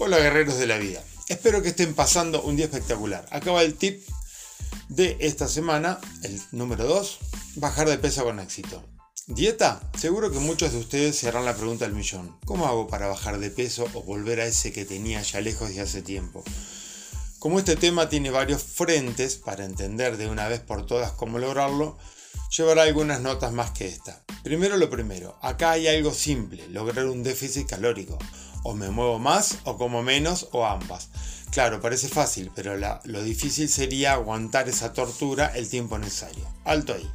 Hola guerreros de la vida. Espero que estén pasando un día espectacular. Acaba el tip de esta semana, el número 2, bajar de peso con éxito. ¿Dieta? Seguro que muchos de ustedes se harán la pregunta del millón. ¿Cómo hago para bajar de peso o volver a ese que tenía ya lejos de hace tiempo? Como este tema tiene varios frentes para entender de una vez por todas cómo lograrlo, llevará algunas notas más que esta. Primero lo primero, acá hay algo simple, lograr un déficit calórico o me muevo más o como menos o ambas. Claro, parece fácil, pero lo difícil sería aguantar esa tortura el tiempo necesario. Alto ahí.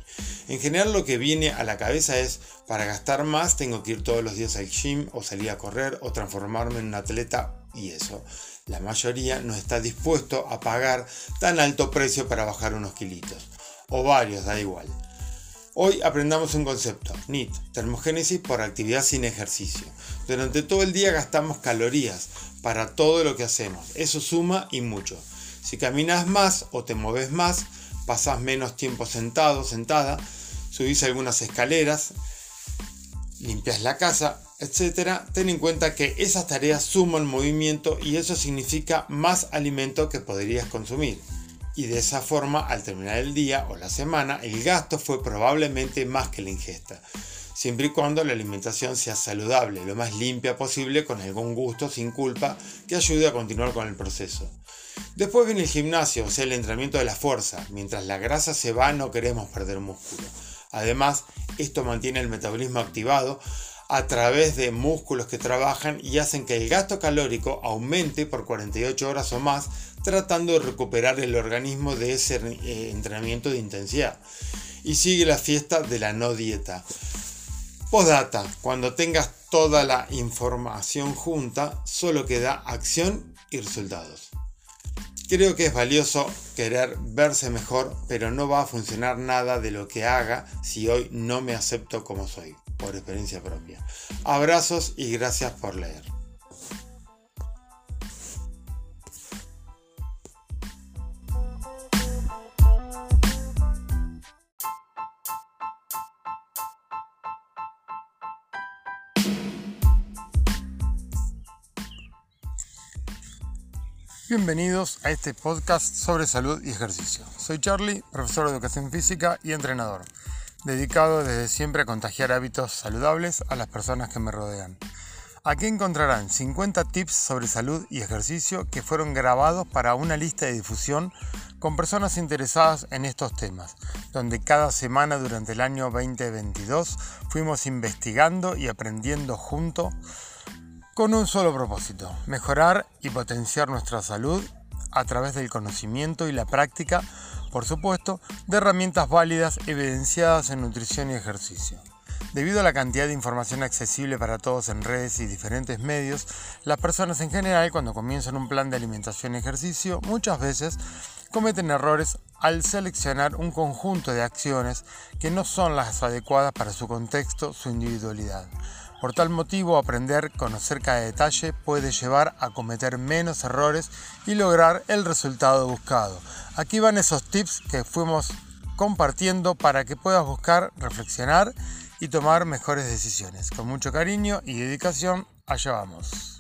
En general lo que viene a la cabeza es, para gastar más tengo que ir todos los días al gym o salir a correr o transformarme en un atleta y eso. La mayoría no está dispuesto a pagar tan alto precio para bajar unos kilitos. O varios, da igual. Hoy aprendamos un concepto, NIT, termogénesis por actividad sin ejercicio. Durante todo el día gastamos calorías para todo lo que hacemos. Eso suma y mucho. Si caminas más o te mueves más, pasas menos tiempo sentado, sentada, subís algunas escaleras, limpias la casa, etc. Ten en cuenta que esas tareas suman movimiento y eso significa más alimento que podrías consumir y de esa forma al terminar el día o la semana el gasto fue probablemente más que la ingesta, siempre y cuando la alimentación sea saludable, lo más limpia posible, con algún gusto, sin culpa, que ayude a continuar con el proceso. Después viene el gimnasio, o sea, el entrenamiento de la fuerza. Mientras la grasa se va no queremos perder músculo. Además, esto mantiene el metabolismo activado, a través de músculos que trabajan y hacen que el gasto calórico aumente por 48 horas o más, tratando de recuperar el organismo de ese eh, entrenamiento de intensidad. Y sigue la fiesta de la no dieta. Postdata, cuando tengas toda la información junta, solo queda acción y resultados. Creo que es valioso querer verse mejor, pero no va a funcionar nada de lo que haga si hoy no me acepto como soy por experiencia propia. Abrazos y gracias por leer. Bienvenidos a este podcast sobre salud y ejercicio. Soy Charlie, profesor de educación física y entrenador dedicado desde siempre a contagiar hábitos saludables a las personas que me rodean. Aquí encontrarán 50 tips sobre salud y ejercicio que fueron grabados para una lista de difusión con personas interesadas en estos temas, donde cada semana durante el año 2022 fuimos investigando y aprendiendo juntos con un solo propósito, mejorar y potenciar nuestra salud a través del conocimiento y la práctica por supuesto, de herramientas válidas evidenciadas en nutrición y ejercicio. Debido a la cantidad de información accesible para todos en redes y diferentes medios, las personas en general cuando comienzan un plan de alimentación y ejercicio muchas veces cometen errores al seleccionar un conjunto de acciones que no son las adecuadas para su contexto, su individualidad. Por tal motivo, aprender, conocer cada detalle puede llevar a cometer menos errores y lograr el resultado buscado. Aquí van esos tips que fuimos compartiendo para que puedas buscar, reflexionar y tomar mejores decisiones. Con mucho cariño y dedicación, allá vamos.